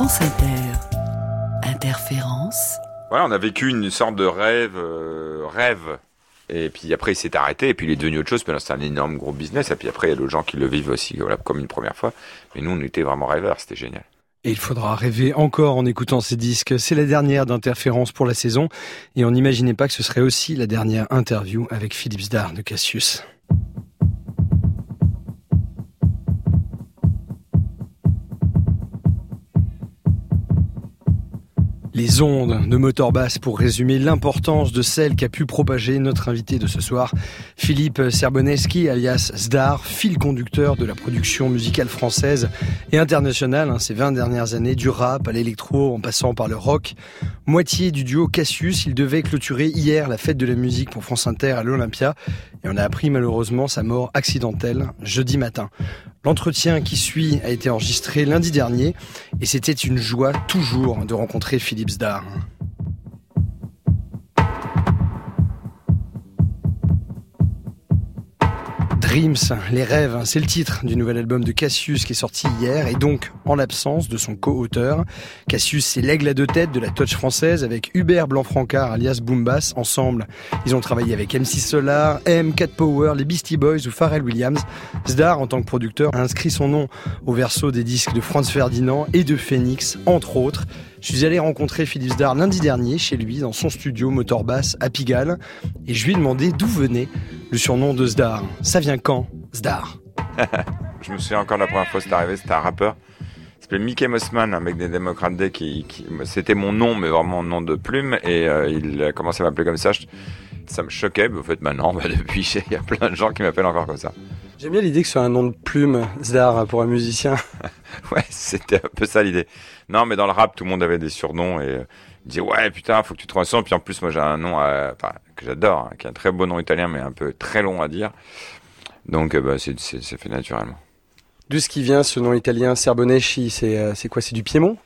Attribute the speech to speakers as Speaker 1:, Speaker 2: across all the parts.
Speaker 1: France Inter. Interférence.
Speaker 2: Voilà, on a vécu une sorte de rêve, euh, rêve. Et puis après, il s'est arrêté, et puis il est devenu autre chose, que c'est un énorme gros business, et puis après, il y a d'autres gens qui le vivent aussi, voilà, comme une première fois. Mais nous, on était vraiment rêveurs, c'était génial.
Speaker 3: Et il faudra rêver encore en écoutant ces disques. C'est la dernière d'interférence pour la saison, et on n'imaginait pas que ce serait aussi la dernière interview avec Philippe Zdar de Cassius. Les ondes de moteur basse pour résumer l'importance de celle qu'a pu propager notre invité de ce soir, Philippe Serboneski, alias Zdar, fil conducteur de la production musicale française et internationale hein, ces 20 dernières années, du rap à l'électro en passant par le rock. Moitié du duo Cassius, il devait clôturer hier la fête de la musique pour France Inter à l'Olympia et on a appris malheureusement sa mort accidentelle jeudi matin. L'entretien qui suit a été enregistré lundi dernier et c'était une joie toujours de rencontrer Philippe Zdar. Dreams, les rêves, c'est le titre du nouvel album de Cassius qui est sorti hier et donc en l'absence de son co-auteur. Cassius, c'est l'aigle à deux têtes de la touch française avec Hubert Blanc-Francard alias Boombass. Ensemble, ils ont travaillé avec MC Solar, M, Cat Power, les Beastie Boys ou Pharrell Williams. Zdar, en tant que producteur, a inscrit son nom au verso des disques de Franz Ferdinand et de Phoenix, entre autres. Je suis allé rencontrer Philippe Zdar lundi dernier chez lui dans son studio Motor Bass à Pigalle et je lui ai demandé d'où venait le surnom de Zdar. Quand, Zdar
Speaker 2: Je me souviens encore la première fois que c'est arrivé, c'était un rappeur. Il s'appelait Mickey Mossman, un mec des Démocrates Day, qui, c'était mon nom, mais vraiment nom de plume, et euh, il a commencé à m'appeler comme ça. ça me choquait, mais en fait maintenant, bah, depuis, il y a plein de gens qui m'appellent encore comme ça.
Speaker 3: J'aime bien l'idée que ce soit un nom de plume, Zdar, pour un musicien.
Speaker 2: ouais, c'était un peu ça l'idée. Non, mais dans le rap, tout le monde avait des surnoms et euh, disait ouais putain, faut que tu trouves un son. Puis en plus, moi j'ai un nom que j'adore, hein, qui est un très beau nom italien, mais un peu très long à dire. Donc euh, bah, c'est fait naturellement.
Speaker 3: D'où ce qui vient ce nom italien, Serboneschi C'est euh, c'est quoi? C'est du Piémont?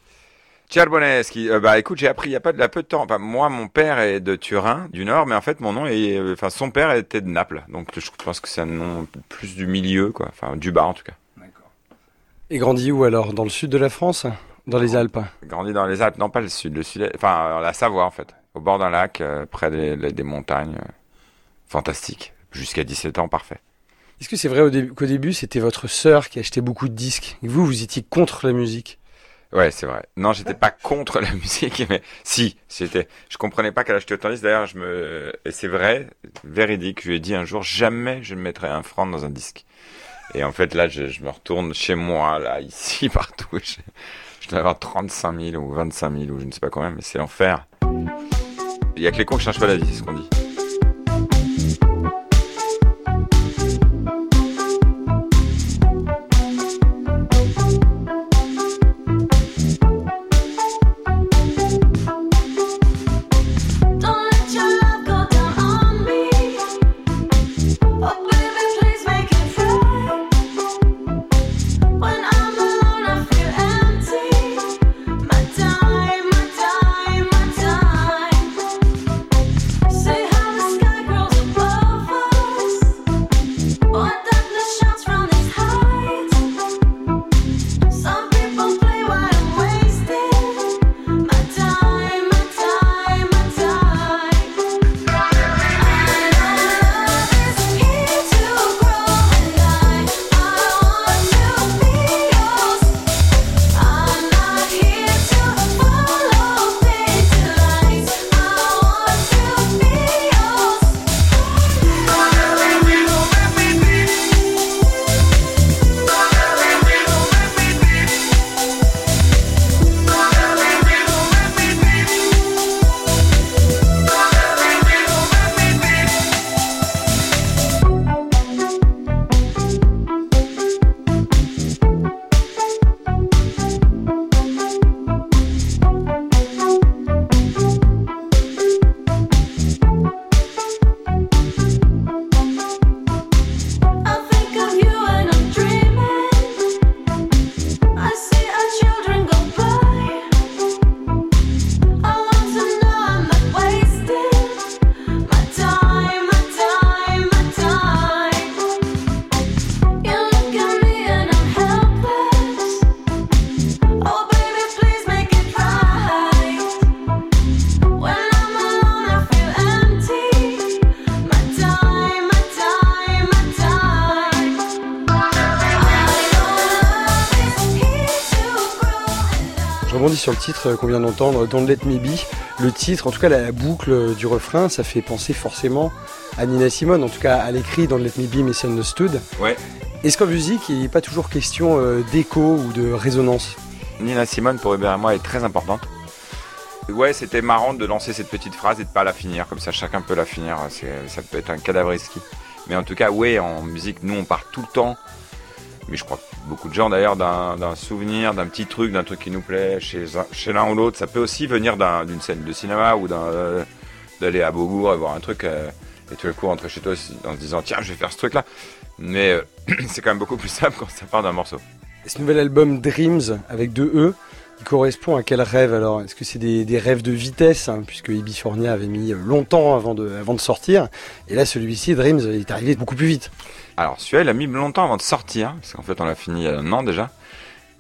Speaker 2: Cerboneschi, bah écoute, j'ai appris il y a pas de, peu de temps. Enfin, moi, mon père est de Turin, du Nord, mais en fait, mon nom est, enfin, son père était de Naples, donc je pense que c'est un nom plus du milieu, quoi, enfin, du bas en tout cas. D'accord.
Speaker 3: Et grandi où alors? Dans le sud de la France? Dans les Alpes?
Speaker 2: Grandi dans les Alpes, non pas le sud, le sud, enfin, la Savoie en fait, au bord d'un lac, euh, près des, montagnes, euh, fantastique. Jusqu'à 17 ans, parfait.
Speaker 3: Est-ce que c'est vrai qu'au début, c'était votre sœur qui achetait beaucoup de disques et vous, vous étiez contre la musique?
Speaker 2: Ouais, c'est vrai. Non, j'étais pas contre la musique, mais si, c'était. Je comprenais pas qu'elle achetait autant de disques. D'ailleurs, je me et c'est vrai, véridique. Je lui ai dit un jour, jamais je ne mettrai un franc dans un disque. Et en fait, là, je, me retourne chez moi, là, ici, partout. Je, je dois avoir 35 000 ou 25 000 ou je ne sais pas combien, mais c'est l'enfer. Il y a que les cons qui cherchent pas la vie, c'est ce qu'on dit.
Speaker 3: Sur le titre qu'on vient d'entendre, Don't Let Me Be. Le titre, en tout cas la boucle du refrain, ça fait penser forcément à Nina Simone, en tout cas à l'écrit Don't Let Me Be Misunderstood.
Speaker 2: Ouais.
Speaker 3: Est-ce qu'en musique, il n'est pas toujours question euh, d'écho ou de résonance?
Speaker 2: Nina Simone, pour Hubert et moi, est très importante. Ouais, c'était marrant de lancer cette petite phrase et de pas la finir, comme ça chacun peut la finir. Ça peut être un cadavre. Mais en tout cas, ouais, en musique, nous on part tout le temps. Mais je crois que beaucoup de gens d'ailleurs d'un souvenir, d'un petit truc, d'un truc qui nous plaît chez, l'un ou l'autre. Ça peut aussi venir d'une scène de cinéma ou euh, d'aller à Beaubourg et voir un truc euh, et tout le coup rentrer chez toi en se disant tiens je vais faire ce truc là. Mais euh, c'est quand même beaucoup plus simple quand ça part d'un morceau.
Speaker 3: Ce nouvel album Dreams avec deux E, il correspond à quel rêve alors? Est-ce que c'est des, rêves de vitesse hein, Puisque Ibifornia avait mis longtemps avant de, avant de sortir? Et là, celui-ci, Dreams, il est arrivé beaucoup plus vite.
Speaker 2: Alors, celui-là, il a mis longtemps avant de sortir. Parce qu'en fait, on l'a fini il y a un an déjà.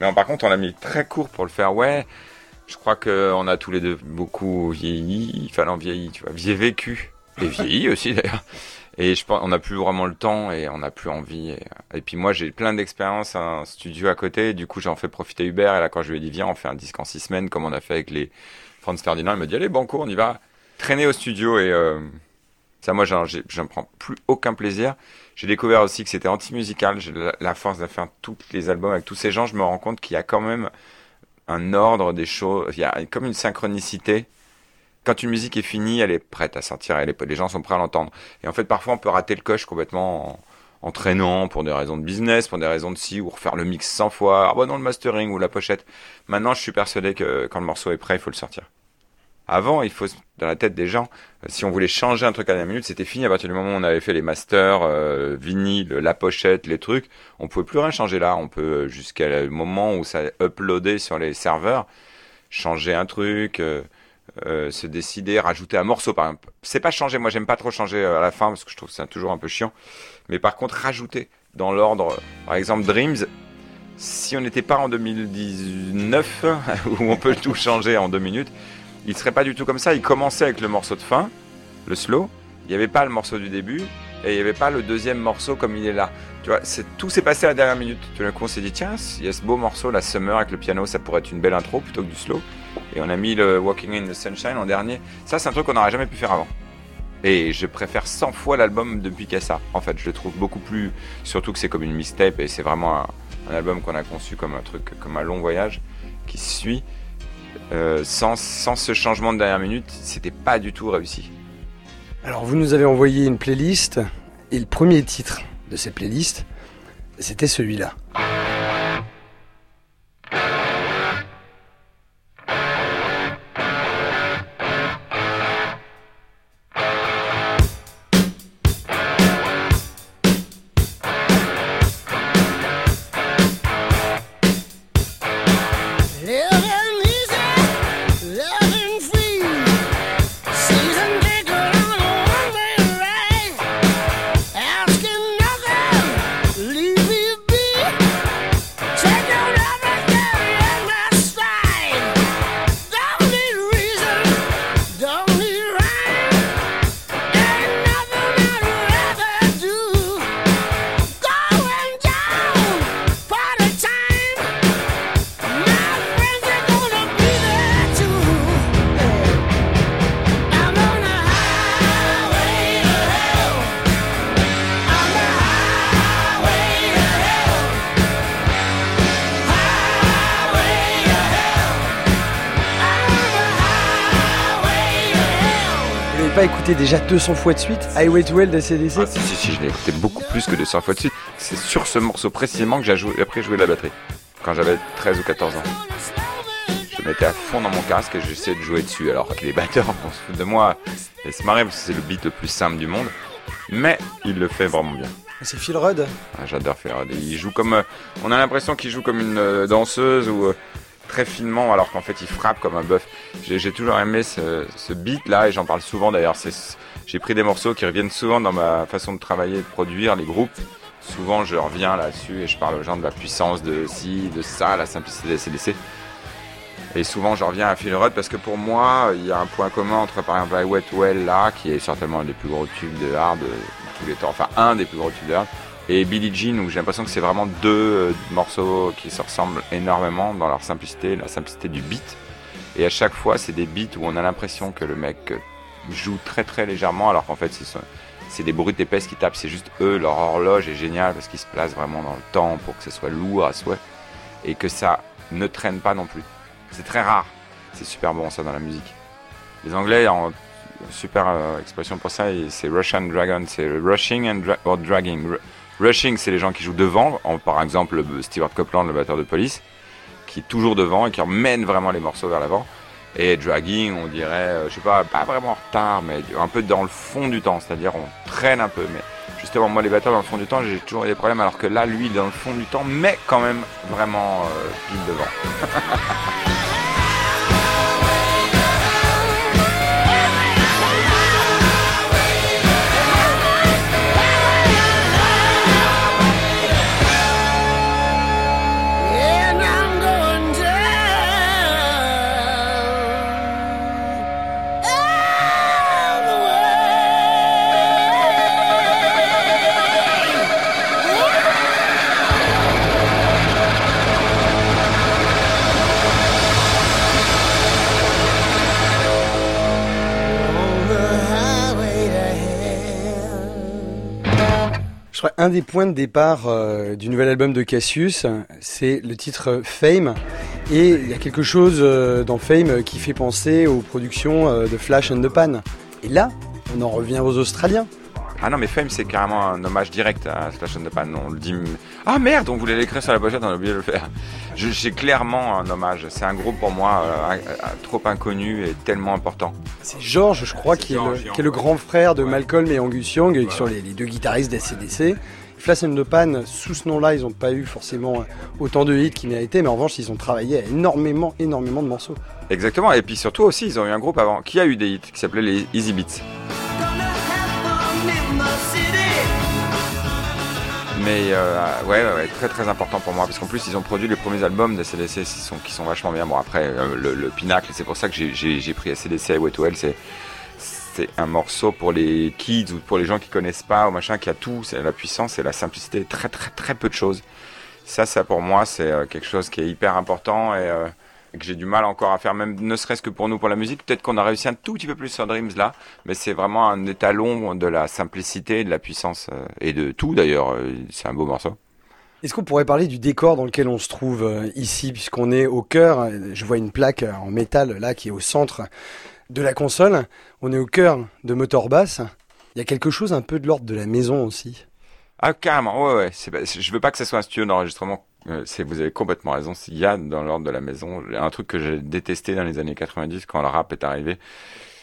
Speaker 2: Mais par contre, on a mis très court pour le faire. Ouais, je crois qu'on a tous les deux beaucoup vieilli. Enfin, non, vieilli, tu vois. Vieilli vécu. Et vieilli aussi d'ailleurs. Et je pense, on n'a plus vraiment le temps et on n'a plus envie. Et, puis moi, j'ai plein d'expériences, un studio à côté. Du coup, j'en fais profiter Hubert. Et là, quand je lui ai dit, viens, on fait un disque en six semaines, comme on a fait avec les Franz Ferdinand, il m'a dit, allez, banco, on y va. Traîner au studio et euh, ça, moi, j'en prends plus aucun plaisir. J'ai découvert aussi que c'était anti-musical. J'ai la, force de faire tous les albums avec tous ces gens. Je me rends compte qu'il y a quand même un ordre des choses. Il y a comme une synchronicité quand une musique est finie, elle est prête à sortir, et les gens sont prêts à l'entendre. Et en fait, parfois, on peut rater le coche complètement en, traînant pour des raisons de business, pour des raisons de si, ou refaire le mix 100 fois, ah bah non, le mastering ou la pochette. Maintenant, je suis persuadé que quand le morceau est prêt, il faut le sortir. Avant, il faut, dans la tête des gens, euh, si on voulait changer un truc à la minute, c'était fini à partir du moment où on avait fait les masters, euh, vinyle, la pochette, les trucs. On pouvait plus rien changer là. On peut, euh, jusqu'à le moment où ça uploadé sur les serveurs, changer un truc, euh, euh, se décider, rajouter un morceau par exemple. C'est pas changer, moi j'aime pas trop changer euh, à la fin parce que je trouve c'est toujours un peu chiant. Mais par contre, rajouter dans l'ordre, par exemple Dreams, si on n'était pas en 2019, où on peut tout changer en deux minutes, il serait pas du tout comme ça. Il commençait avec le morceau de fin, le slow, il n'y avait pas le morceau du début, et il n'y avait pas le deuxième morceau comme il est là. Tu vois, tout s'est passé à la dernière minute. Tout d'un coup, on s'est dit, tiens, il y a ce beau morceau, la Summer avec le piano, ça pourrait être une belle intro plutôt que du slow. Et on a mis le Walking in the Sunshine en dernier. Ça, c'est un truc qu'on n'aurait jamais pu faire avant. Et je préfère 100 fois l'album depuis qu'à ça. En fait, je le trouve beaucoup plus. Surtout que c'est comme une mixtape et c'est vraiment un, album qu'on a conçu comme un truc, comme un long voyage qui suit. Euh, sans, ce changement de dernière minute, c'était pas du tout réussi.
Speaker 3: Alors, vous nous avez envoyé une playlist et le premier titre de cette playlist, c'était celui-là. Écouté déjà 200 fois de suite Highway to Hell d'ACDC
Speaker 2: ah, si, si, si, je l'ai écouté beaucoup plus que 200 fois de suite. C'est sur ce morceau précisément que j'ai après joué de la batterie. Quand j'avais 13 ou 14 ans. Je mettais à fond dans mon casque et j'essayais de jouer dessus. Alors que les batteurs, on se fout de moi et se marrer parce que c'est le beat le plus simple du monde. Mais il le fait vraiment bien.
Speaker 3: C'est Phil Rudd?
Speaker 2: Ah, J'adore Phil Rudd. Il joue comme. Euh, on a l'impression qu'il joue comme une euh, danseuse ou. Euh, très finement alors qu'en fait il frappe comme un bœuf. J'ai toujours aimé ce, beat là et j'en parle souvent d'ailleurs. J'ai pris des morceaux qui reviennent souvent dans ma façon de travailler, de produire les groupes. Souvent je reviens là-dessus et je parle aux gens de la puissance de ci, de ça, la simplicité des CDC. Et souvent je reviens à Phil Rudd parce que pour moi il y a un point commun entre par exemple I Wet Well là qui est certainement un des plus gros tubes de hard de tous les temps, enfin un des plus gros tubes de hard et Billie Jean où j'ai l'impression que c'est vraiment deux euh, morceaux qui se ressemblent énormément dans leur simplicité, la simplicité du beat. Et à chaque fois, c'est des beats où on a l'impression que le mec euh, joue très très légèrement alors qu'en fait c'est des bruits d'épaisse qui tapent, c'est juste eux, leur horloge est géniale parce qu'ils se placent vraiment dans le temps pour que ce soit lourd à souhait et que ça ne traîne pas non plus. C'est très rare, c'est super bon ça dans la musique. Les Anglais ont super euh, expression pour ça, c'est Russian Dragon, c'est rushing and or dragging. Rushing, c'est les gens qui jouent devant, par exemple Stewart Copeland, le batteur de police, qui est toujours devant et qui emmène vraiment les morceaux vers l'avant. Et dragging, on dirait, euh, je sais pas, pas vraiment en retard, mais un peu dans le fond du temps, c'est-à-dire on traîne un peu. Mais justement, moi, les batteurs dans le fond du temps, j'ai toujours eu des problèmes, alors que là, lui, dans le fond du temps, mais quand même vraiment euh, pile devant.
Speaker 3: un des points de départ euh, du nouvel album de Cassius, c'est le titre Fame. Et il y a quelque chose euh, dans Fame qui fait penser aux productions euh, de Flash and the Pan. Et là, on en revient aux Australiens.
Speaker 2: Ah non, mais Fame, c'est carrément un hommage direct à Flash and the Pan. On le dit. Ah merde, on voulait l'écrire sur la pochette, on a oublié de le faire. C'est clairement un hommage. C'est un groupe pour moi trop inconnu et tellement important.
Speaker 3: C'est George, je crois, qui est, le, grand frère de Malcolm et Angus Young, qui sont les, deux guitaristes d'ACDC. Flash and the Pan, sous ce nom-là, ils n'ont pas eu forcément autant de hits qu'ils méritaient, mais en revanche, ils ont travaillé à énormément, énormément de morceaux.
Speaker 2: Exactement, et puis surtout aussi, ils ont eu un groupe avant qui a eu des hits, qui s'appelait les Easy Beats. Mais euh, ouais, très très important pour moi parce qu'en plus ils ont produit les premiers albums de CDC qui sont, qui sont vachement bien. Bon après euh, le, pinacle, c'est pour ça que j'ai pris CDC et Wet c'est c'est un morceau pour les kids ou pour les gens qui connaissent pas ou machin qui a tout, c'est la puissance et la simplicité, très très très peu de choses. Ça, ça pour moi c'est euh, quelque chose qui est hyper important et que j'ai du mal encore à faire, même ne serait-ce que pour nous, pour la musique. Peut-être qu'on a réussi un tout petit peu plus sur Dreams là, mais c'est vraiment un étalon de la simplicité, de la puissance euh, et de tout d'ailleurs. Euh, c'est un beau morceau.
Speaker 3: Est-ce qu'on pourrait parler du décor dans lequel on se trouve euh, ici, puisqu'on est au cœur Je vois une plaque en métal là qui est au centre de la console. On est au cœur de Motor Bass. Il y a quelque chose un peu de l'ordre de la maison aussi.
Speaker 2: Ah carrément, ouais ouais. je veux pas que ce soit un studio d'enregistrement c'est, vous avez complètement raison. Il y a dans l'ordre de la maison un truc que j'ai détesté dans les années 90 quand le rap est arrivé.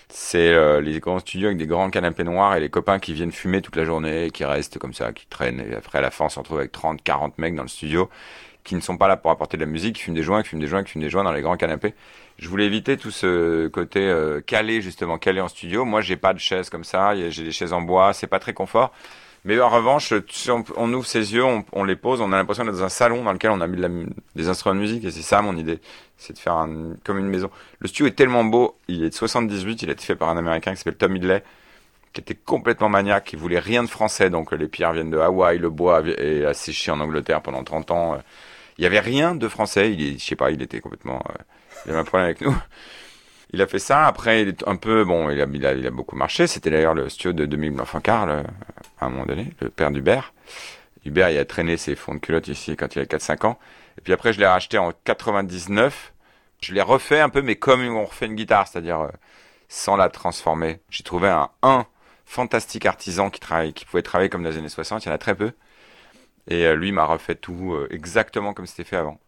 Speaker 2: C'est euh, les grands studios avec des grands canapés noirs et les copains qui viennent fumer toute la journée, et qui restent comme ça, qui traînent. Et après, à la fin, on se retrouve avec 30, 40 mecs dans le studio qui ne sont pas là pour apporter de la musique, qui fument des joints, qui fument des joints, qui fument des joints dans les grands canapés. Je voulais éviter tout ce côté euh, calé, justement, calé en studio. Moi, j'ai pas de chaise comme ça. J'ai des chaises en bois. C'est pas très confort. Mais en revanche, on, ouvre ses yeux, on, les pose, on a l'impression d'être dans un salon dans lequel on a mis des instruments de musique. Et c'est ça mon idée, c'est de faire un, comme une maison. Le studio est tellement beau, il est de 78, il a été fait par un Américain qui s'appelle Tom Idley, qui était complètement maniaque, qui voulait rien de français. Donc les pierres viennent de Hawaï, le bois est asséché en Angleterre pendant 30 ans. Il y avait rien de français. Il, je sais pas, il était complètement, euh, il avait un problème avec nous. Il a fait ça. Après, il est un peu, bon, il a, il a, il a beaucoup marché. C'était d'ailleurs le studio de Dominique Blanc-Fancar, à un moment donné, le père d'Hubert. Hubert, il a traîné ses fonds de culotte ici quand il avait 4-5 ans. Et puis après, je l'ai racheté en 99. Je l'ai refait un peu, mais comme on refait une guitare, c'est-à-dire euh, sans la transformer. J'ai trouvé un, un fantastique artisan qui travaille, qui pouvait travailler comme dans les années 60. Il y en a très peu. Et euh, lui m'a refait tout euh, exactement comme c'était fait avant.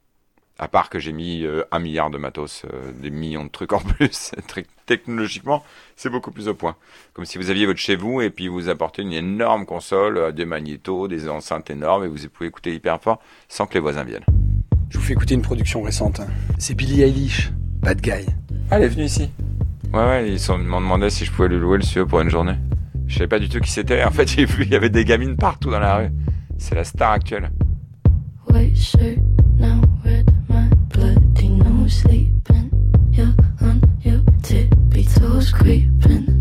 Speaker 2: À part que j'ai mis euh, un milliard de matos, euh, des millions de trucs en plus. Technologiquement, c'est beaucoup plus au point. Comme si vous aviez votre chez vous et puis vous apportez une énorme console, euh, des magnétos, des enceintes énormes et vous pouvez écouter hyper fort sans que les voisins viennent.
Speaker 3: Je vous fais écouter une production récente. C'est Billie Eilish, Bad Guy.
Speaker 2: Ah, elle est venue ici. Ouais, ouais, ils m'ont demandé si je pouvais lui louer le studio pour une journée. Je savais pas du tout qui c'était. En fait, j'ai vu, il y avait des gamines partout dans la rue. C'est la star actuelle. bloody nose sleeping. You're on your tippy toes, creeping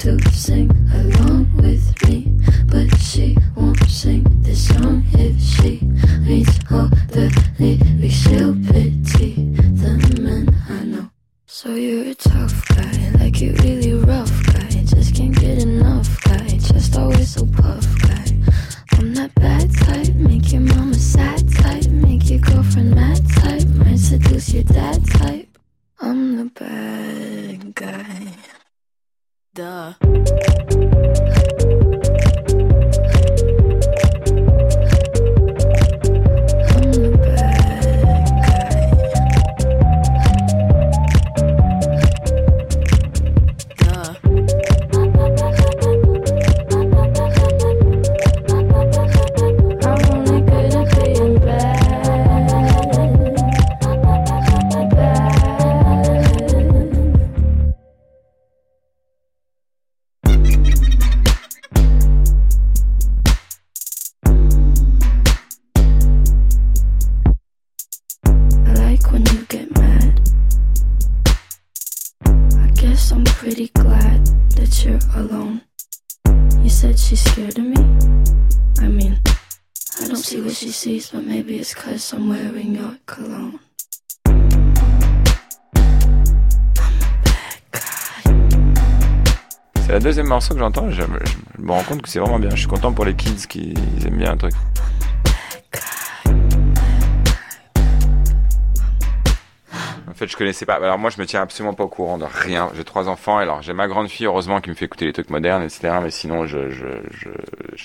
Speaker 4: to sing along with me, but she won't sing this song if she reads all the lyrics. She'll
Speaker 2: C'est la deuxième morceau que j'entends je, me rends compte que c'est vraiment bien. Je suis content pour les kids qui aiment bien un truc. En fait, je connaissais pas. Alors moi, je me tiens absolument pas au courant de rien. J'ai trois enfants. Alors j'ai ma grande fille, heureusement, qui me fait écouter les trucs modernes, etc. Mais sinon, je,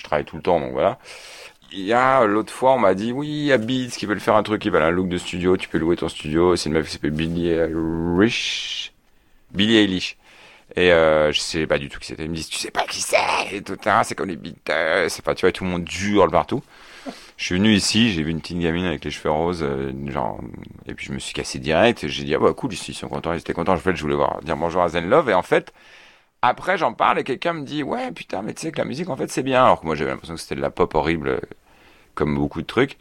Speaker 2: travaille tout le temps, donc voilà. Il y a l'autre fois, on m'a dit oui, a Beats qui veulent faire un truc, ils veulent un look de studio. Tu peux louer ton studio. C'est une meuf qui s'appelle Billie Eilish. Billie Eilish. Et euh, je sais pas du tout qui c'était. Ils me disent, tu sais pas qui c'est et c'est comme les Beatles. Pas, tu vois, tout le monde hurle partout. Je suis venu ici, j'ai vu une petite gamine avec les cheveux roses, euh, genre, et puis je me suis cassé direct. J'ai dit, ah bah cool, ils sont contents, ils étaient contents. En fait, je voulais voir, dire bonjour à Zen Love. Et en fait, après, j'en parle et quelqu'un me dit, ouais, putain, mais tu sais que la musique, en fait, c'est bien. Alors que moi, j'avais l'impression que c'était de la pop horrible, comme beaucoup de trucs.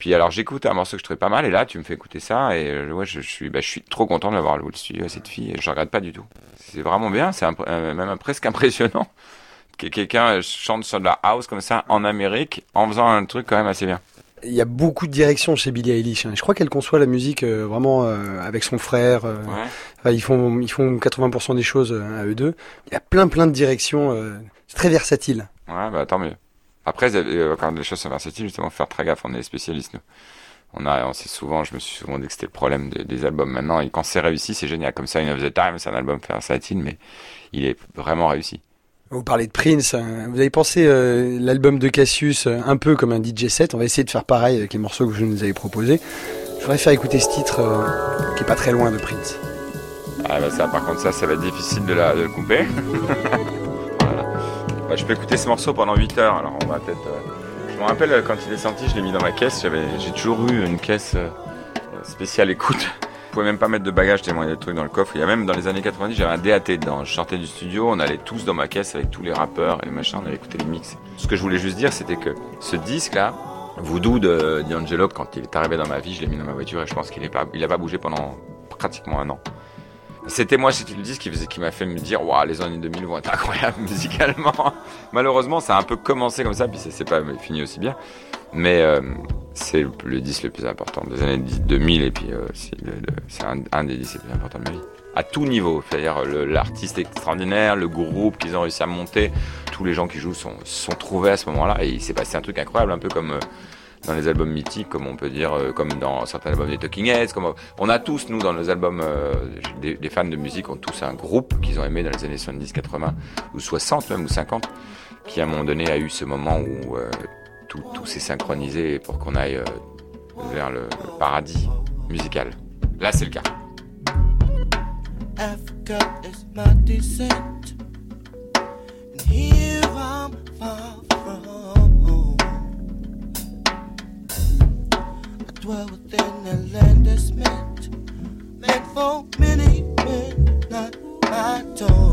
Speaker 2: Puis alors, j'écoute un morceau que je trouvais pas mal, et là, tu me fais écouter ça, et euh, ouais, je, je suis, bah, je suis trop content le studio à cette fille, et je regrette pas du tout. C'est vraiment bien, c'est euh, même presque impressionnant que quelqu'un chante sur de la house comme ça en Amérique en faisant un truc quand même assez bien.
Speaker 3: Il y a beaucoup de directions chez Billie Eilish. hein. Je crois qu'elle conçoit la musique euh, vraiment euh, avec son frère. euh,
Speaker 2: Ouais.
Speaker 3: enfin, ils font ils font 80% des choses à eux deux. Il y a plein plein de directions. c'est très versatile.
Speaker 2: Ouais, bah tant mieux. Après, euh, quand les choses sont versatiles, justement, faut faire très gaffe. On est des spécialistes, nous. On a, on sait souvent, je me suis souvent dit que c'était le problème des, des albums maintenant. Et quand c'est réussi, c'est génial. Comme ça, In of the Time, c'est un album versatile, mais il est vraiment réussi.
Speaker 3: Vous parlez de Prince. hein. Vous avez pensé euh, l'album de Cassius euh, un peu comme un DJ set. On va essayer de faire pareil avec les morceaux que je nous avais proposés. Je voudrais faire écouter ce titre euh, qui est pas très loin de Prince.
Speaker 2: Ah bah ça, par contre, ça, ça va être difficile de, la, de le couper. Bah, je peux écouter ce morceau pendant 8 heures. Alors on va peut-être. euh, Je me rappelle euh, quand il est sorti, je l'ai mis dans ma caisse. J'ai toujours eu une caisse euh, spéciale écoute. Je pouvais même pas mettre de bagages tellement il y des trucs dans le coffre. Il y a même dans les années 90, j'avais un DAT dedans. Je sortais du studio, on allait tous dans ma caisse avec tous les rappeurs et les machins, on allait écouter les mix. Ce que je voulais juste dire, c'était que ce disque-là, Voodoo de D'Angelo, quand il est arrivé dans ma vie, je l'ai mis dans ma voiture et je pense qu'il est pas, il a pas bougé pendant pratiquement un an. C'était moi, c'était le disque qui, qui m'a fait me dire, waouh, les années 2000 vont être incroyables musicalement. Malheureusement, ça a un peu commencé comme ça, puis c'est pas fini aussi bien. Mais euh, c'est le, le disque le plus important des années 2000, et puis euh, c'est un, un des disques les plus importants de ma vie. À tout niveau, c'est-à-dire l'artiste extraordinaire, le groupe qu'ils ont réussi à monter, tous les gens qui jouent sont, sont trouvés à ce moment-là, et il s'est passé un truc incroyable, un peu comme. euh, dans les albums mythiques, comme on peut dire, euh, comme dans certains albums des Talking Heads, comme on a tous, nous, dans nos albums, euh, des, fans de musique ont tous un groupe qu'ils ont aimé dans les années 70, 80, ou 60 même, ou 50, qui à un moment donné a eu ce moment où euh, tout, s'est synchronisé pour qu'on aille vers le, le paradis musical. Là, c'est le cas.
Speaker 5: Africa is my descent. And here I'm far from home. Dwell within a land that's meant, meant for many men, not my own.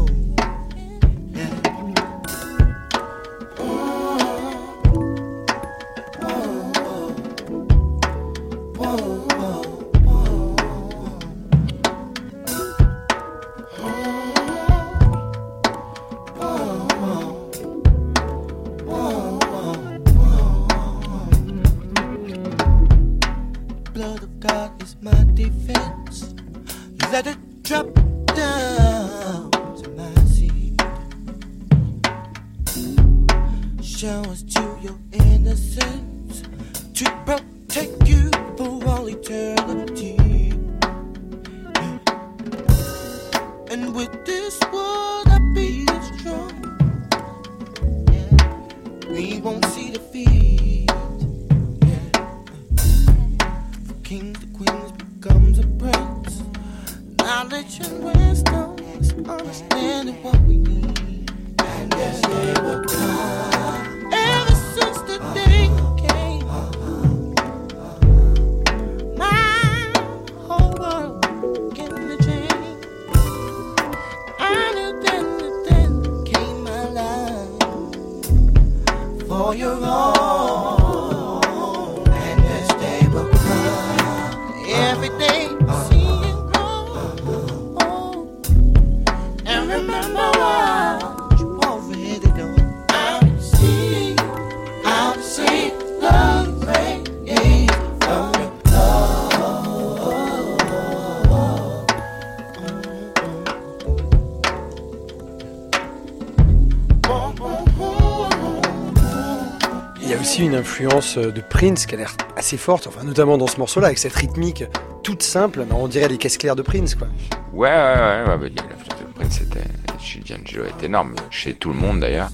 Speaker 3: Influence euh, de Prince qui a l'air assez forte, enfin notamment dans ce morceau-là, avec cette rythmique toute simple, mais on dirait les caisses claires de Prince, quoi.
Speaker 2: Ouais, ouais, ouais, ouais, bah, l'influence de Prince était, chez D'Angelo est énorme, chez tout le monde d'ailleurs.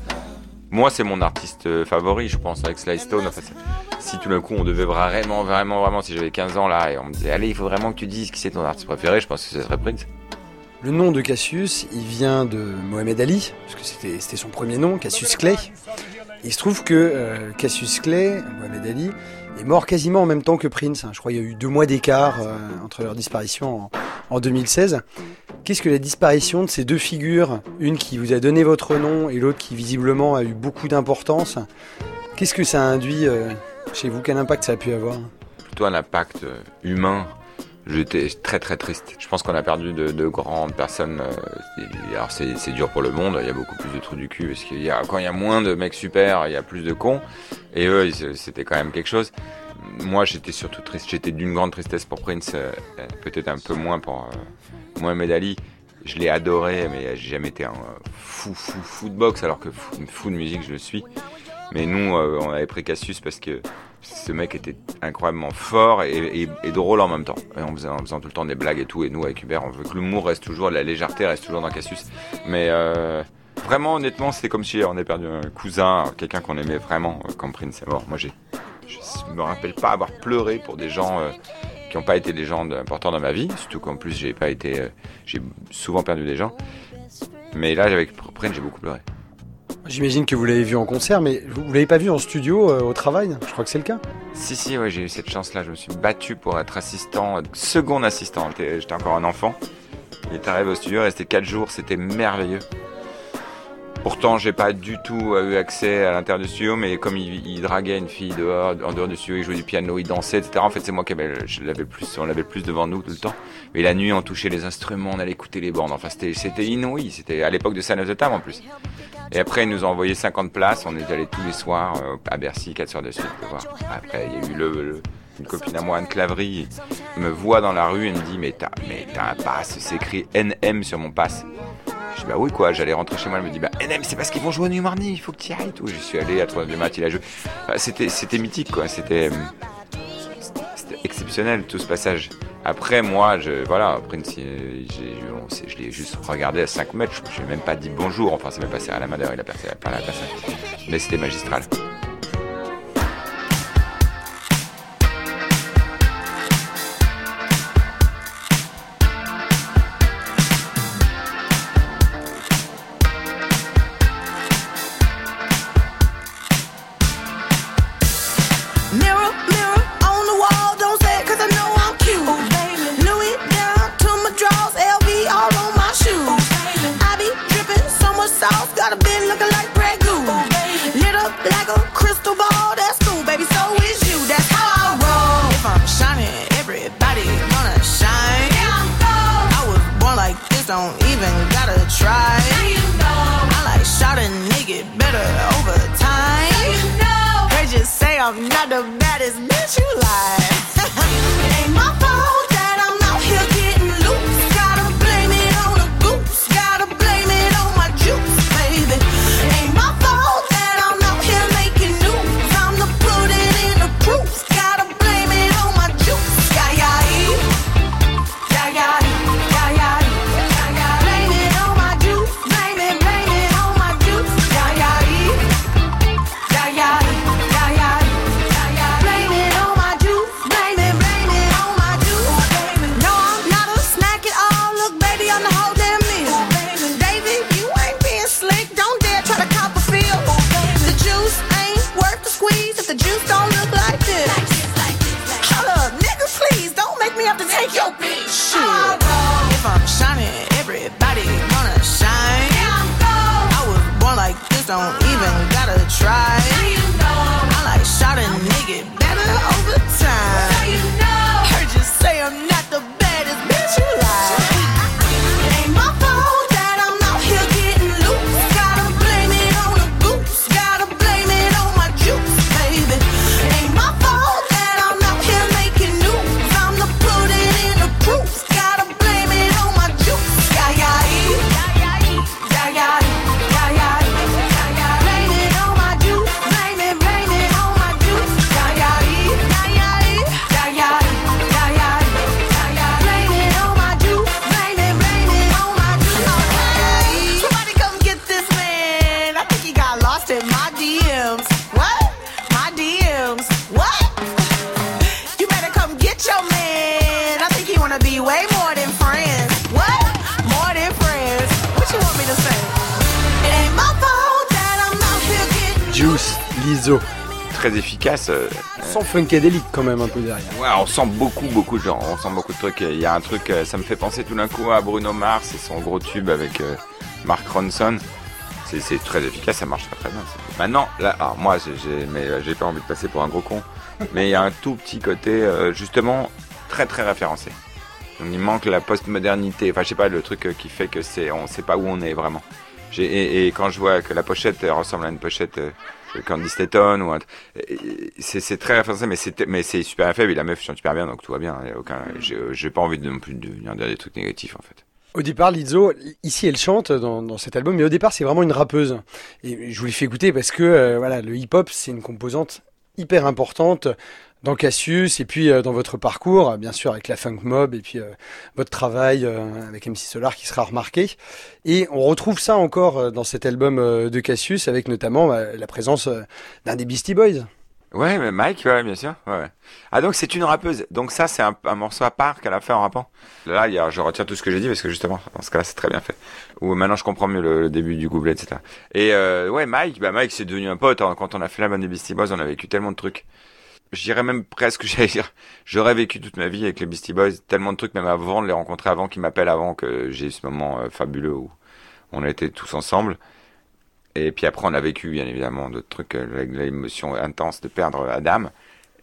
Speaker 2: Moi, c'est mon artiste euh, favori, je pense, avec Sly Stone. Enfin, si tout d'un coup on devait vraiment, vraiment, vraiment, si j'avais 15 ans là et on me disait, allez, il faut vraiment que tu dises qui c'est ton artiste préféré, je pense que ce serait Prince.
Speaker 3: Le nom de Cassius, il vient de Mohamed Ali, parce que c'était son premier nom, Cassius Clay. Il se trouve que euh, Cassius Clay, Mohamed Ali, est mort quasiment en même temps que Prince. hein. Je crois qu'il y a eu deux mois d'écart euh, entre leur disparition en, en 2016. Qu'est-ce que la disparition de ces deux figures, une qui vous a donné votre nom et l'autre qui visiblement a eu beaucoup d'importance, qu'est-ce que ça a induit euh, chez vous? Quel impact ça a pu avoir?
Speaker 2: Plutôt un impact humain. J'étais très très triste. Je pense qu'on a perdu de, de grandes personnes. euh, alors c'est dur pour le monde, il y a beaucoup plus de trous du cul, parce qu'il y a, quand il y a moins de mecs super, il y a plus de cons. Et eux, c'était quand même quelque chose. Moi, j'étais surtout triste. J'étais d'une grande tristesse pour Prince, euh, peut-être un peu moins pour euh, Mohamed Ali. Je l'ai adoré, mais j'ai jamais été un euh, fou, fou, fou de boxe, alors que fou, de musique, je le suis. Mais nous, on avait pris Cassius parce que ce mec était incroyablement fort et, drôle en même temps. Et en, faisant, en faisant tout le temps des blagues et tout. Et nous, avec Hubert, on veut que l'humour reste toujours, la légèreté reste toujours dans Cassius. Mais euh, vraiment, honnêtement, c'était comme si on avait perdu un cousin, quelqu'un qu'on aimait vraiment euh, quand Prince est mort. Moi, j'ai, je me rappelle pas avoir pleuré pour des gens euh, qui n'ont pas été des gens importants dans ma vie. Surtout qu'en plus, j'ai pas été, euh, j'ai souvent perdu des gens. Mais là, avec Prince, j'ai beaucoup pleuré.
Speaker 3: J'imagine que vous l'avez vu en concert, mais vous vous l'avez pas vu en studio euh, au travail? Je crois que c'est le cas.
Speaker 2: Si, si, ouais, j'ai eu cette chance-là. Je me suis battu pour être assistant, euh, second assistant. J'étais encore un enfant. Il est arrivé au studio, resté 4 jours, c'était merveilleux. Pourtant, j'ai pas du tout euh, eu accès à l'intérieur du studio, mais comme il, draguait une fille dehors, en dehors du studio, il jouait du piano, il dansait, etc. En fait, c'est moi qui je l'avais plus, on l'avait plus devant nous tout le temps. Mais la nuit, on touchait les instruments, on allait écouter les bandes. Enfin, c'était, c'était inouï. C'était à l'époque de Sign of the en plus. Et après, ils nous ont envoyé 50 places. On est allé tous les soirs euh, à Bercy, 4 soirs de suite. pour voir. Après, il y a eu le, le- une copine à moi, Anne Clavry, me voit dans la rue et me dit Mais t'as, mais t'as un pass, c'est écrit NM sur mon pass. Je dis Bah oui, quoi. J'allais rentrer chez moi. Elle me dit Bah NM, c'est parce qu'ils vont jouer au New Marny, il faut que tu y ailles. Tout. Je suis allé à 3 du mat, il a joué. C'était, c'était mythique, quoi. C'était, exceptionnel tout ce passage. Après, moi, je, voilà, Prince, j'ai, je l'ai juste regardé à 5 mètres. Je n'ai même pas dit bonjour. Enfin, c'est même passé à la main d'heure, il a passé à la personne. Mais c'était magistral.
Speaker 6: Lost in my DMs. What? My DMs. What? You better come get your man. I think he wanna be way more than friends. What? More than friends. What you want me to say? It ain't my fault that I'm out here getting
Speaker 3: Juice, Lizzo.
Speaker 2: Très efficace. euh,
Speaker 3: Sans funkadélique quand même un peu derrière.
Speaker 2: Ouais, on sent beaucoup, beaucoup de gens. On sent beaucoup de trucs. Il y a un truc, euh, ça me fait penser tout d'un coup à Bruno Mars et son gros tube avec euh, Mark Ronson. C'est- très efficace, ça marche très très bien. Maintenant, là, alors moi, j'ai- euh, j'ai pas envie de passer pour un gros con, mais il y a un tout petit côté euh, justement très très référencé. Donc il manque la postmodernité. Enfin, je sais pas le truc euh, qui fait que c'est, on sait pas où on est vraiment. Et, et quand je vois que la pochette euh, ressemble à une pochette euh, de Candy Staton ou c'est très référencé, mais c'est mais c'est super faible. Et la meuf chante super bien, donc tout va bien. Aucun, j'ai j'ai pas envie de non plus de venir dire des trucs négatifs en fait.
Speaker 3: Au départ, Lizzo, ici elle chante dans, dans cet album, mais au départ c'est vraiment une rappeuse. Et je vous l'ai fait écouter parce que euh, voilà, le hip-hop c'est une composante hyper importante dans Cassius et puis euh, dans votre parcours, bien sûr avec la Funk Mob et puis euh, votre travail euh, avec MC Solar qui sera remarqué. Et on retrouve ça encore euh, dans cet album euh, de Cassius avec notamment euh, la présence euh, d'un des Beastie Boys.
Speaker 2: Ouais, mais Mike, ouais, bien sûr. Ouais. Ah, donc c'est une rappeuse. Donc ça, c'est un, un morceau à part qu'elle a fait en rappant. Là, il y a, je retiens tout ce que j'ai dit parce que justement, dans ce cas-là, c'est très bien fait. Ou maintenant, je comprends mieux le, le début du couplet, etc. Et euh, ouais, Mike, bah Mike, c'est devenu un pote. hein. Quand on a fait la bande des Beastie Boys, on a vécu tellement de trucs. Je dirais même presque, j'allais dire, j'aurais vécu toute ma vie avec les Beastie Boys, tellement de trucs, même avant de les rencontrer, avant qu'ils m'appellent, avant que j'ai eu ce moment euh, fabuleux où on a été tous ensemble. Et puis après, on a vécu, bien évidemment, d'autres trucs, euh, l'émotion intense de perdre Adam.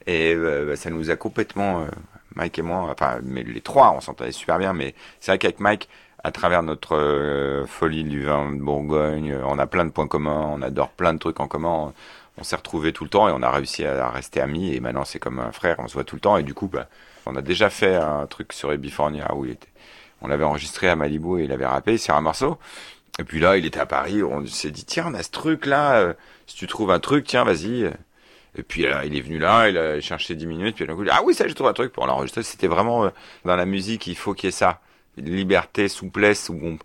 Speaker 2: Et euh, bah, ça nous a complètement, euh, Mike et moi, enfin, mais les trois, on s'entendait super bien. Mais c'est vrai qu'avec Mike, à travers notre euh, folie du vin de Bourgogne, on a plein de points communs, on adore plein de trucs en commun. On s'est retrouvés tout le temps et on a réussi à rester amis. Et maintenant, c'est comme un frère, on se voit tout le temps. Et du coup, bah, on a déjà fait un truc sur Ebifornia où il était. On l'avait enregistré à Malibu et il avait rappé sur un morceau. Et puis là, il était à Paris, on s'est dit, tiens, on a ce truc-là, euh, si tu trouves un truc, tiens, vas-y. Et puis là, il est venu là, il a cherché 10 minutes, puis d'un coup, il a dit, ah oui, ça, j'ai trouvé un truc pour l'enregistrer. C'était vraiment, euh, dans la musique, il faut qu'il y ait ça. Liberté, souplesse, où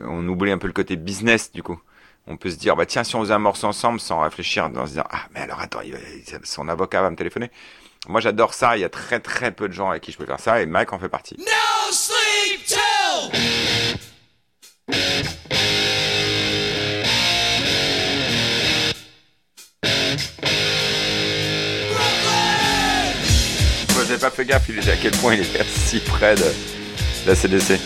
Speaker 2: on, oublie un peu le côté business, du coup. On peut se dire, bah tiens, si on faisait un morceau ensemble sans réfléchir, en se disant, ah, mais alors attends, son avocat va me téléphoner. Moi, j'adore ça, il y a très très peu de gens avec qui je peux faire ça, et Mike en fait partie. J'ai pas fait gaffe, il était à quel point il était si près de la CDC.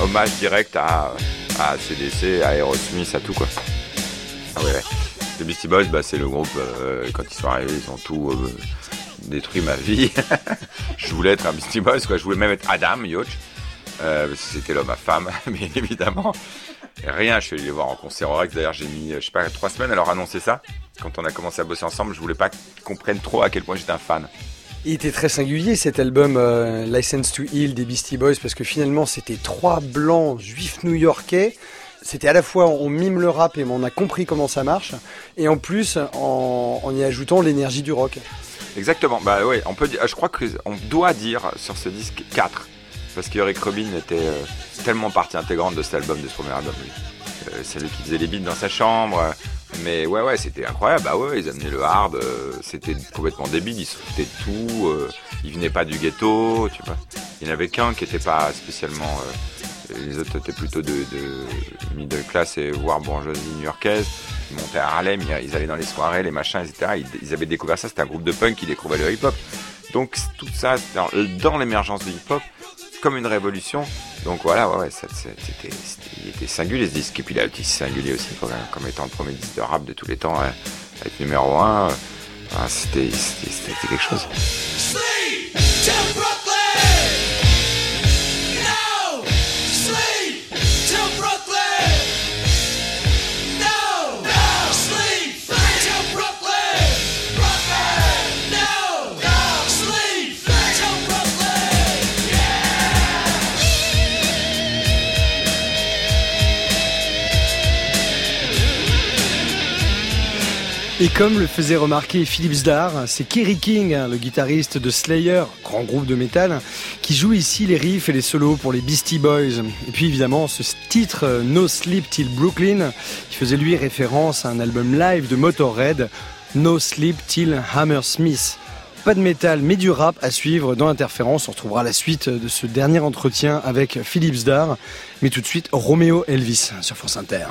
Speaker 2: Hommage direct à, à CDC, à Aerosmith, à tout quoi. Ah ouais, ouais. Les Beastie Boys, bah, c'est le groupe, euh, quand ils sont arrivés, ils ont tout euh, détruit ma vie. je voulais être un Beastie Boys, quoi. Je voulais même être Adam Yoch. Euh, c'était l'homme à femme, bien évidemment. Rien, je suis allé les voir en concert au. D'ailleurs, j'ai mis, je sais pas, trois semaines à leur annoncer ça. Quand on a commencé à bosser ensemble, je voulais pas qu'ils comprennent trop à quel point j'étais un fan.
Speaker 3: Il était très singulier cet album euh, License to Heal des Beastie Boys parce que finalement c'était trois blancs juifs new-yorkais. C'était à la fois on mime le rap et on a compris comment ça marche et en plus en, y ajoutant l'énergie du rock.
Speaker 2: Exactement. Bah ouais, on peut je crois que on doit dire sur ce disque 4 parce que Eric Robin était euh, tellement partie intégrante de cet album, de ce premier album. Lui. Euh, c'est lui qui faisait les beats dans sa chambre. Mais ouais, ouais, c'était incroyable. Bah ouais, ils amenaient le hard. euh, c'était complètement débile. Ils se foutaient de tout. euh, ils venaient pas du ghetto, tu vois. Il n'y en avait qu'un qui était pas spécialement. les autres étaient plutôt de, de middle class et voire bourgeoisie new-yorkaise. Ils montaient à Harlem, ils- allaient dans les soirées, les machins, etc. Ils, avaient découvert ça. C'était un groupe de punk qui découvrait le hip-hop. Donc tout ça, dans, dans l'émergence du hip-hop, comme une révolution. Donc voilà, ouais, ouais, c'était, il était singulier ce disque. Et puis il a été singulier aussi comme, étant le premier disque de rap de tous les temps, ouais, avec numéro 1. c'était, c'était, c'était quelque chose.
Speaker 3: Et comme le faisait remarquer Philippe Zdar, c'est Kerry King, hein, le guitariste de Slayer, grand groupe de métal, qui joue ici les riffs et les solos pour les Beastie Boys. Et puis évidemment, ce titre euh, No Sleep Till Brooklyn, qui faisait lui référence à un album live de Motorhead, No Sleep Till Hammersmith. Pas de métal, mais du rap à suivre dans Interférence. On retrouvera la suite de ce dernier entretien avec Philippe Zdar. Mais tout de suite, Roméo Elvis sur France Inter.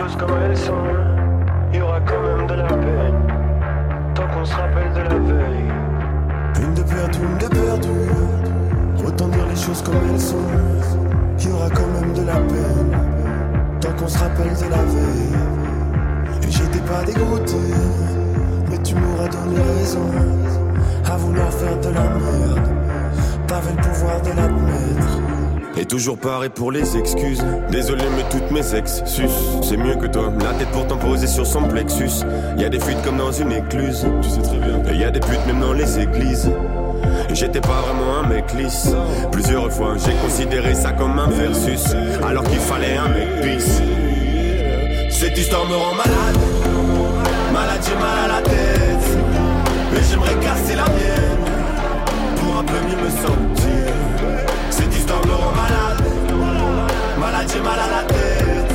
Speaker 7: Choses comme elles sont. Il y aura quand même de la peine. Tant qu'on se rappelle de la veille.
Speaker 8: Une de perdue, une de perdue. Autant dire les choses comme elles sont. Il y aura quand même de la peine. Tant qu'on se rappelle de la veille. Et j'étais pas dégoûté. Mais tu m'auras donné raison. À vouloir faire de la merde. T'avais le pouvoir de l'admettre. Et toujours pareil pour les excuses. Désolé, mais toutes mes ex sus. C'est mieux que toi. La tête pourtant posée sur son plexus. Y a des fuites comme dans une écluse. Tu sais très bien. Et y a des putes même dans les églises. J'étais pas vraiment un mec lisse. Plusieurs fois, j'ai considéré ça comme un versus. Alors qu'il fallait un mec peace. Cette histoire me rend malade. Malade, j'ai mal à la tête. Mais j'aimerais casser la mienne. Pour un peu mieux me sentir. J'ai mal à la tête.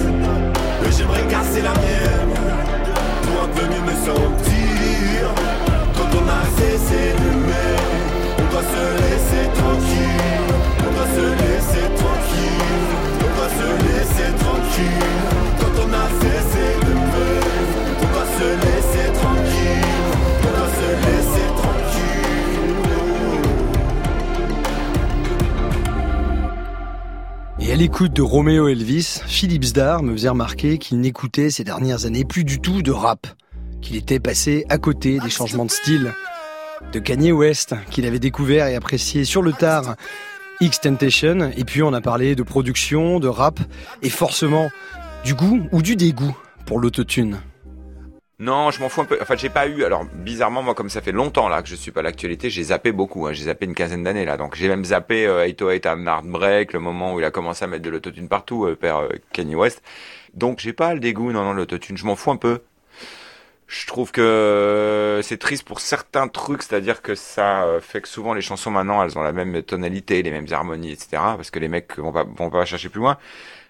Speaker 8: Mais j'aimerais casser la mienne. Pour un peu mieux me sentir. Quand on a cessé d'aimer, on doit se laisser tranquille. On doit se laisser tranquille. On doit se laisser tranquille. Quand on a cessé d'aimer, on doit se laisser tranquille. On doit se laisser
Speaker 3: à l'écoute de Roméo Elvis, Philippe Zdar me faisait remarquer qu'il n'écoutait ces dernières années plus du tout de rap, qu'il était passé à côté des changements de style, de Kanye West, qu'il avait découvert et apprécié sur le tard, X-Tentation, et puis on a parlé de production, de rap, et forcément du goût ou du dégoût pour l'autotune.
Speaker 2: Non, je m'en fous un peu. Enfin, j'ai pas eu. Alors, bizarrement, moi, comme ça fait longtemps là que je suis pas à l'actualité, j'ai zappé beaucoup. Hein. J'ai zappé une quinzaine d'années là. Donc, j'ai même zappé euh, 808 and Heartbreak, le moment où il a commencé à mettre de l'autotune partout, euh, père euh, Kanye West. Donc, j'ai pas le dégoût. Non, non, l'autotune, je m'en fous un peu. Je trouve que c'est triste pour certains trucs, c'est-à-dire que ça euh, fait que souvent les chansons maintenant, elles ont la même tonalité, les mêmes harmonies, etc. Parce que les mecs vont pas, vont pas chercher plus loin.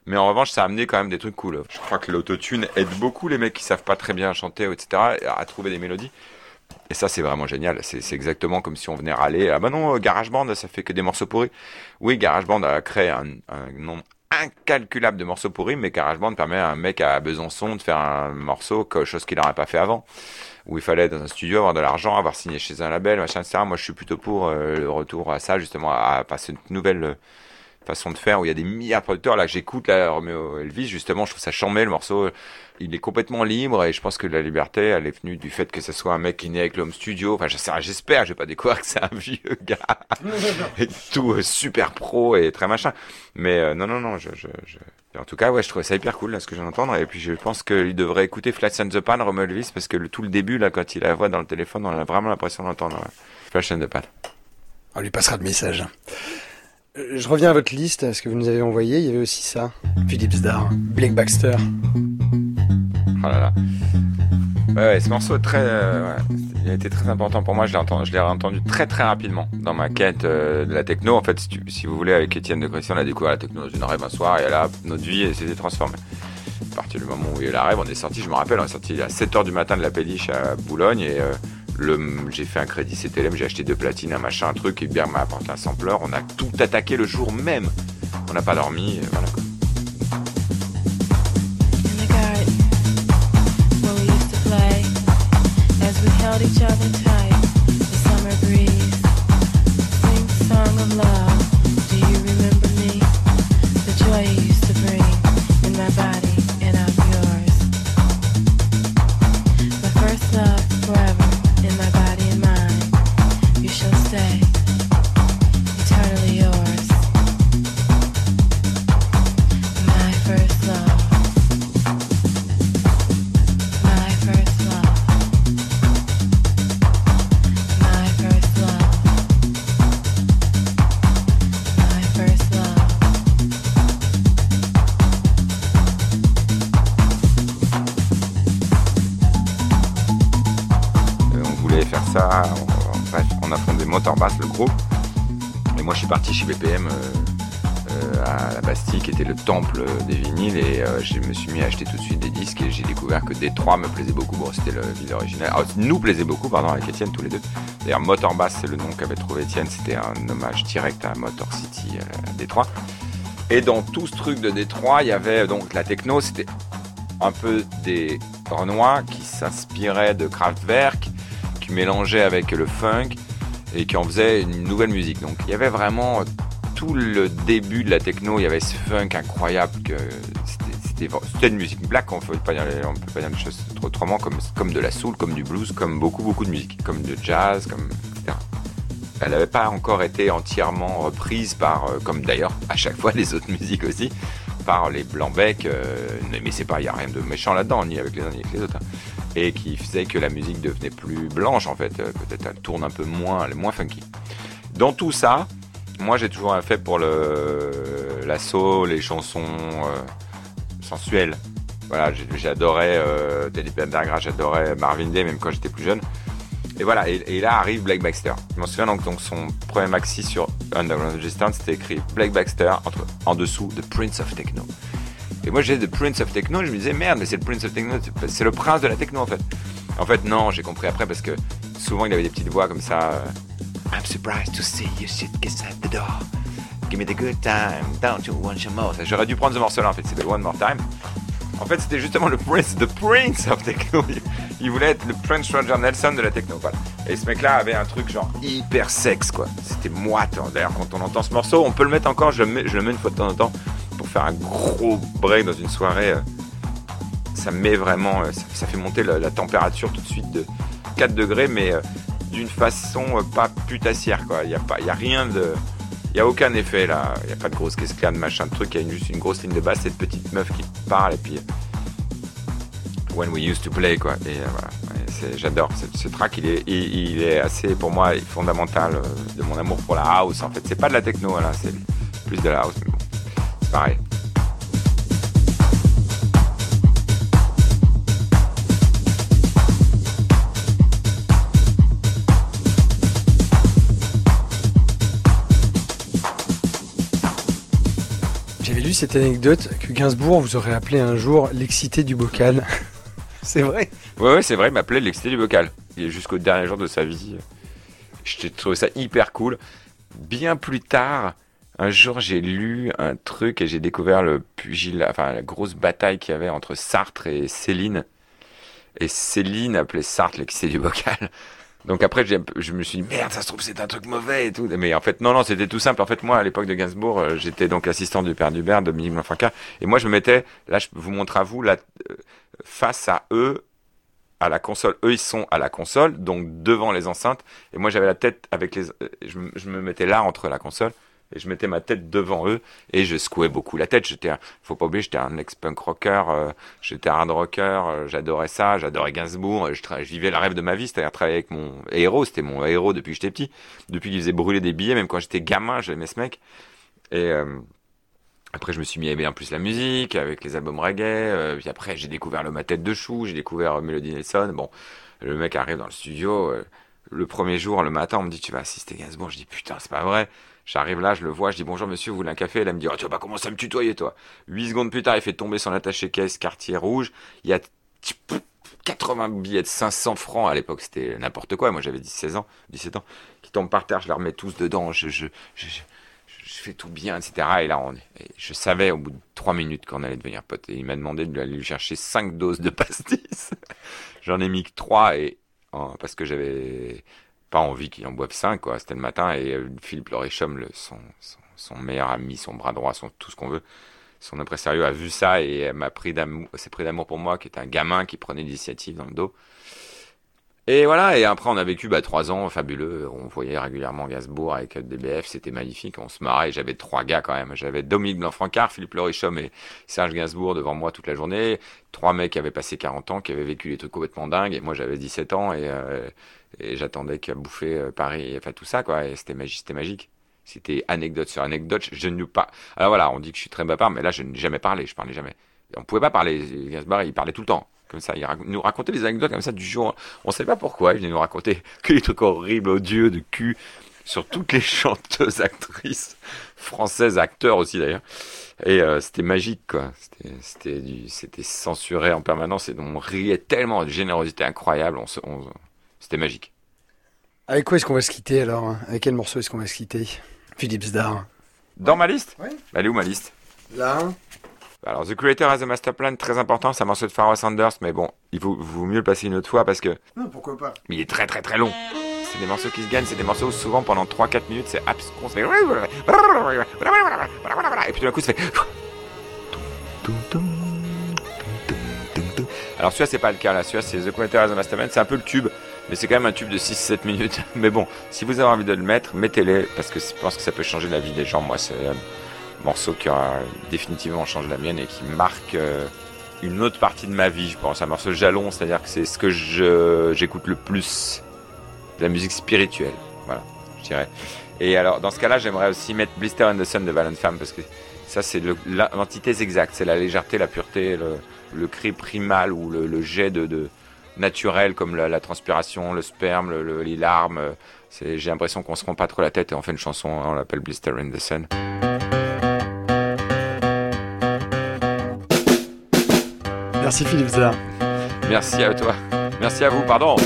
Speaker 2: Mais en revanche, ça a amené quand même des trucs cool. Je crois que l'autotune aide beaucoup les mecs qui savent pas très bien chanter, etc., à trouver des mélodies. Et ça, c'est vraiment génial. C'est exactement comme si on venait râler. Ah bah non, euh, GarageBand, ça fait que des morceaux pourris. Oui, GarageBand a créé un, nombre incalculable de morceaux pourris, mais GarageBand permet à un mec à Besançon de faire un morceau, chose qu'il n'aurait pas fait avant. Où il fallait dans un studio avoir de l'argent, avoir signé chez un label, machin, etc. Moi, je suis plutôt pour euh, le retour à ça, justement, à, à cette nouvelle euh, façon de faire où il y a des milliards de producteurs. Là, que j'écoute là, Romeo Elvis, justement, je trouve ça chambé le morceau. Il est complètement libre et je pense que la liberté, elle est venue du fait que ce soit un mec qui est né avec l'homme studio. Enfin, j'espère, je vais pas découvrir que c'est un vieux gars et tout euh, super pro et très machin. Mais euh, non, non, non, je, je, je- En tout cas, ouais, je trouvais ça hyper cool là, ce que je viens d'entendre. Et puis, je pense qu'il devrait écouter Flash and the Pan, Romeo Elvis, parce que le, tout le début là, quand il a la voix dans le téléphone, on a vraiment l'impression d'entendre ouais. Flash and the Pan.
Speaker 3: On lui passera le message. Euh, Je reviens à votre liste, ce que vous nous avez envoyé. Il y avait aussi ça. Philippe Zdar, Blake Baxter.
Speaker 2: Oh là là. Ouais, ouais, ce morceau très, euh, il a été très important pour moi. Je l'ai entendu, très très rapidement dans ma quête euh, de la techno. En fait, si, vous voulez, avec Étienne de Christian, on a découvert la techno dans une rêve un soir et là, notre vie s'était transformée. À partir du moment où il y a eu la rêve, on est sorti. Je me rappelle, on est sorti à 7h du matin de la péniche à Boulogne et j'ai fait un crédit CTLM, j'ai acheté deux platines, un machin, un truc, et bien m'a apporté un sampleur. On a tout attaqué le jour même. On n'a pas dormi, voilà Détroit me plaisait beaucoup. Bon, c'était le ville original. Ah, nous plaisait beaucoup, pardon, avec Étienne, tous les deux. D'ailleurs, Motorbass, c'est le nom qu'avait trouvé Étienne. C'était un hommage direct à Motor City à Détroit. Et dans tout ce truc de Détroit, il y avait donc la techno, c'était un peu des Renois qui s'inspiraient de Kraftwerk, qui mélangeaient avec le funk et qui en faisaient une nouvelle musique. Donc il y avait vraiment tout le début de la techno, il y avait ce funk incroyable que c'était- une musique black, on peut on peut pas dire les choses autrement, comme, comme de la soul, comme du blues, comme beaucoup beaucoup de musique, comme de jazz, comme etc. Elle n'avait pas encore été entièrement reprise par, euh, comme d'ailleurs à chaque fois les autres musiques aussi, par les blancs-becs, euh, mais c'est pas, il n'y a rien de méchant là-dedans, ni avec les uns ni avec les autres. hein. Et qui faisait que la musique devenait plus blanche en fait, euh, peut-être elle tourne un peu moins, moins funky. Dans tout ça, moi j'ai toujours un fait pour le, la soul, les chansons sensuelles. Voilà, j'adorais euh, Teddy Pendergrass, j'adorais Marvin Gaye, même quand j'étais plus jeune. Et voilà, et, là arrive Blake Baxter. Je m'en souviens donc, son premier maxi sur Underground Resistance, c'était écrit Blake Baxter entre, en dessous The Prince of Techno. Et moi j'ai The Prince of Techno, je me disais merde, mais c'est le Prince of Techno, c'est- c'est le prince de la techno en fait. En fait, non, j'ai compris après parce que souvent il avait des petites voix comme ça. euh, I'm surprised to see you shit kiss at the door. Give me the good time, don't you want more? J'aurais dû prendre ce morceau-là en fait, le One More Time. En fait, c'était justement le Prince, the Prince of Techno. Il- voulait être le Prince Roger Nelson de la techno. Et ce mec-là avait un truc genre hyper sexe, quoi. C'était moite. D'ailleurs, quand on entend ce morceau, on peut le mettre encore. Je le mets, une fois de temps en temps pour faire un gros break dans une soirée. euh, Ça met vraiment, euh, ça, fait monter la, température tout de suite de 4 degrés, mais euh, d'une façon pas putassière, quoi. Il y a pas, il y a rien de, il y a aucun effet là. Il y a pas de grosse cascade, machin de truc. Il y a juste une grosse ligne de basse, cette petite meuf qui parle et puis. euh, When we used to play quoi. Et euh, voilà. J'adore ce, track. Il est, il, il est assez pour moi fondamental euh, de mon amour pour la house. En fait, c'est pas de la techno là, c'est plus de la house. Mais bon, c'est pareil.
Speaker 3: Cette anecdote que Gainsbourg vous aurait appelé un jour l'excité du bocal. C'est vrai
Speaker 2: Ouais, ouais, c'est vrai, il m'appelait l'excité du bocal. Et jusqu'au dernier jour de sa vie. J'ai trouvé ça hyper cool. Bien plus tard, un jour, j'ai lu un truc et j'ai découvert le pugilat, enfin, la grosse bataille qu'il y avait entre Sartre et Céline. Et Céline appelait Sartre l'excité du bocal. Donc après, je me suis dit, merde, ça se trouve, c'est un truc mauvais et tout. Mais en fait, non, non, c'était tout simple. En fait, moi, à l'époque de Gainsbourg, euh, j'étais donc assistant du père Dubert, Dominique Blanfranca. Et moi, je me mettais, là, je vous montre à vous, là, euh, face à eux, à la console. Eux, ils sont à la console, donc devant les enceintes. Et moi, j'avais la tête avec les. euh, je me mettais là entre la console. Et je mettais ma tête devant eux. Et je secouais beaucoup la tête. J'étais, faut pas oublier, j'étais un ex-punk rocker. euh, j'étais hard rocker. euh, j'adorais ça. J'adorais Gainsbourg. Je, tra- je vivais le rêve de ma vie, c'est-à-dire travailler avec mon héros. C'était mon héros depuis que j'étais petit. Depuis qu'il faisait brûler des billets, même quand j'étais gamin, j'aimais ce mec. Et. euh, après, je me suis mis à aimer en plus la musique, avec les albums reggae. euh, puis après, j'ai découvert le Ma Tête de Chou, j'ai découvert euh, Melody Nelson. Bon, le mec arrive dans le studio. euh, le premier jour, le matin, on me dit Tu vas assister Gainsbourg? Je dis Putain, c'est pas vrai. J'arrive là, je le vois, je dis Bonjour monsieur, vous voulez un café? Elle me dit Oh, tu vas pas commencer à me tutoyer, toi. Huit secondes plus tard, il fait tomber son attaché-caisse quartier rouge. Il y a 80 billets de 500 francs à l'époque, c'était n'importe quoi. Moi, j'avais 16 ans, 17 ans, qui tombent par terre, je les remets tous dedans. Je, je, je, je- fais tout bien, etc. Et là, on et je savais au bout de trois minutes qu'on allait devenir potes. Et il m'a demandé d'aller lui chercher cinq doses de pastis. J'en ai mis que trois et en- parce que j'avais pas envie qu'il en boive cinq, quoi. C'était le matin et euh, Philippe Lorichom, le, son, son, meilleur ami, son bras droit, son tout ce qu'on veut, son impresario a vu ça et m'a pris d'amour, s'est pris d'amour pour moi, qui était un gamin qui prenait l'initiative dans le dos. Et voilà, et après on a vécu bah, trois ans fabuleux. On voyait régulièrement Gainsbourg avec DBF, c'était magnifique, on se marrait. J'avais trois gars quand même. J'avais Dominique Blanc-Francard, Philippe Lorichom et Serge Gainsbourg devant moi toute la journée. Trois mecs qui avaient passé 40 ans, qui avaient vécu des trucs complètement dingues. Et moi j'avais 17 ans et, euh, et j'attendais qu'à bouffer euh, Paris, enfin tout ça quoi. Et c'était magique, c'était magique. C'était anecdote sur anecdote. Je ne pas. Alors voilà, on dit que je suis très bavard, mais là je n'ai jamais parlé. Je parlais jamais. Et on pouvait pas parler. Gainsbourg, il parlait tout le temps. Comme ça, il nous racontait des anecdotes comme ça du jour. On savait pas pourquoi. Il venait nous raconter que des trucs horribles, odieux, de cul, sur toutes les chanteuses, actrices françaises, acteurs aussi d'ailleurs. Et euh, c'était magique, quoi. C'était, censuré en permanence et on riait tellement, de générosité incroyable. On on- c'était magique.
Speaker 3: Avec quoi est-ce qu'on va se quitter alors hein? Avec quel morceau est-ce qu'on va se quitter? Philippe Zdar.
Speaker 2: Dans ma liste?
Speaker 3: Ouais.
Speaker 2: Elle est où ma liste?
Speaker 3: Là
Speaker 2: Alors, The Creator has a Master Plan, très important, c'est un morceau de Pharoah Sanders, mais bon, il vaut, vaut mieux le passer une autre fois parce que
Speaker 3: Non, pourquoi pas
Speaker 2: mais il est très très très long. C'est des morceaux qui se gagnent, c'est des morceaux où souvent pendant 3-4 minutes c'est abscon, c'est... Et puis tout d'un coup ça fait... Alors celui-là c'est pas le cas là, celui-là c'est The Creator has a Master Plan, c'est un peu le tube, mais c'est quand même un tube de 6-7 minutes. Mais bon, si vous avez envie de le mettre, mettez-les, parce que je pense que ça peut changer la vie des gens. Moi c'est un morceau qui aura définitivement changé la mienne et qui marque... euh, une autre partie de ma vie, je pense, un morceau jalon, c'est-à-dire que c'est ce que j'écoute le plus de la musique spirituelle, voilà, je dirais. Et alors, dans ce cas-là, j'aimerais aussi mettre Blister and the Sun de Valent Femme, parce que ça, c'est l'antithèse exacte, c'est la légèreté, la pureté, le, cri primal ou le, jet de, naturel, comme la, transpiration, le sperme, le- le- les larmes. J'ai l'impression qu'on se rend pas trop la tête et on fait une chanson, on l'appelle Blister and the Sun.
Speaker 3: Merci Philippe Zdar.
Speaker 2: Merci à toi. Merci à vous, pardon.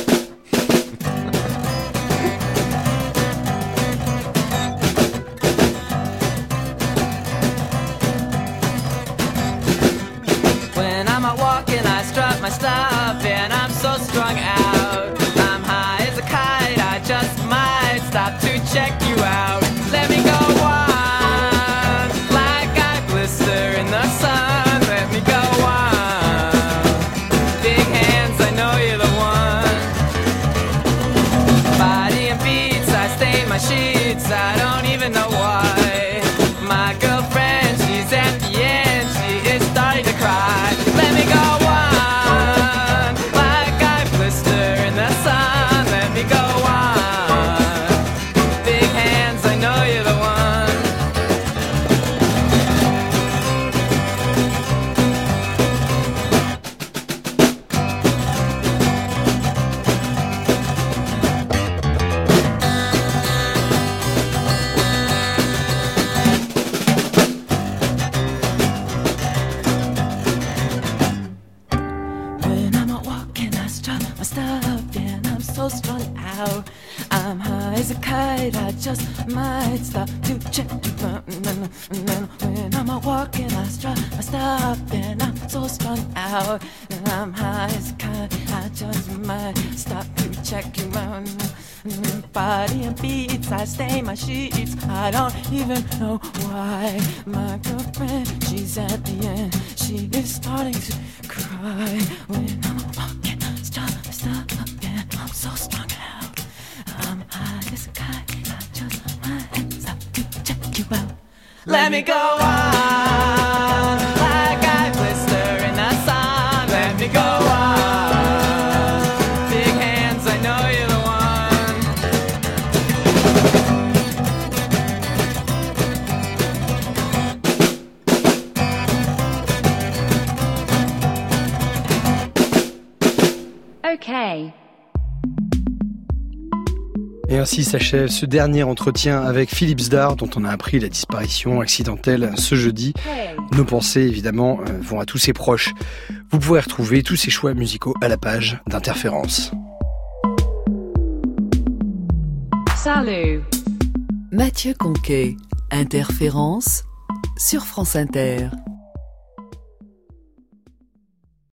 Speaker 9: My stuff and I'm so strung out. I'm high as a kite, I just might stop to check you out. When I'm out walking, I strut my stuff and I'm so strung out. And I'm high as a kite, I just might stop to check you out. Body and beats, I stain my sheets. I don't even know why. My girlfriend, she's at the end. She is starting to cry when I'm walking. So strung out. I'm high as a kite. I just my hands up to check you out. Let me go on, like I blister in the sun. Let me go on. Big hands, I know you're the one.
Speaker 10: Okay.
Speaker 3: Et ainsi s'achève ce dernier entretien avec Philippe Zdar, dont on a appris la disparition accidentelle ce jeudi. Nos pensées, évidemment, euh, vont à tous ses proches. Vous pouvez retrouver tous ces choix musicaux à la page d'Interférence.
Speaker 10: Salut.
Speaker 1: Mathieu Conquet, Interférence sur France Inter.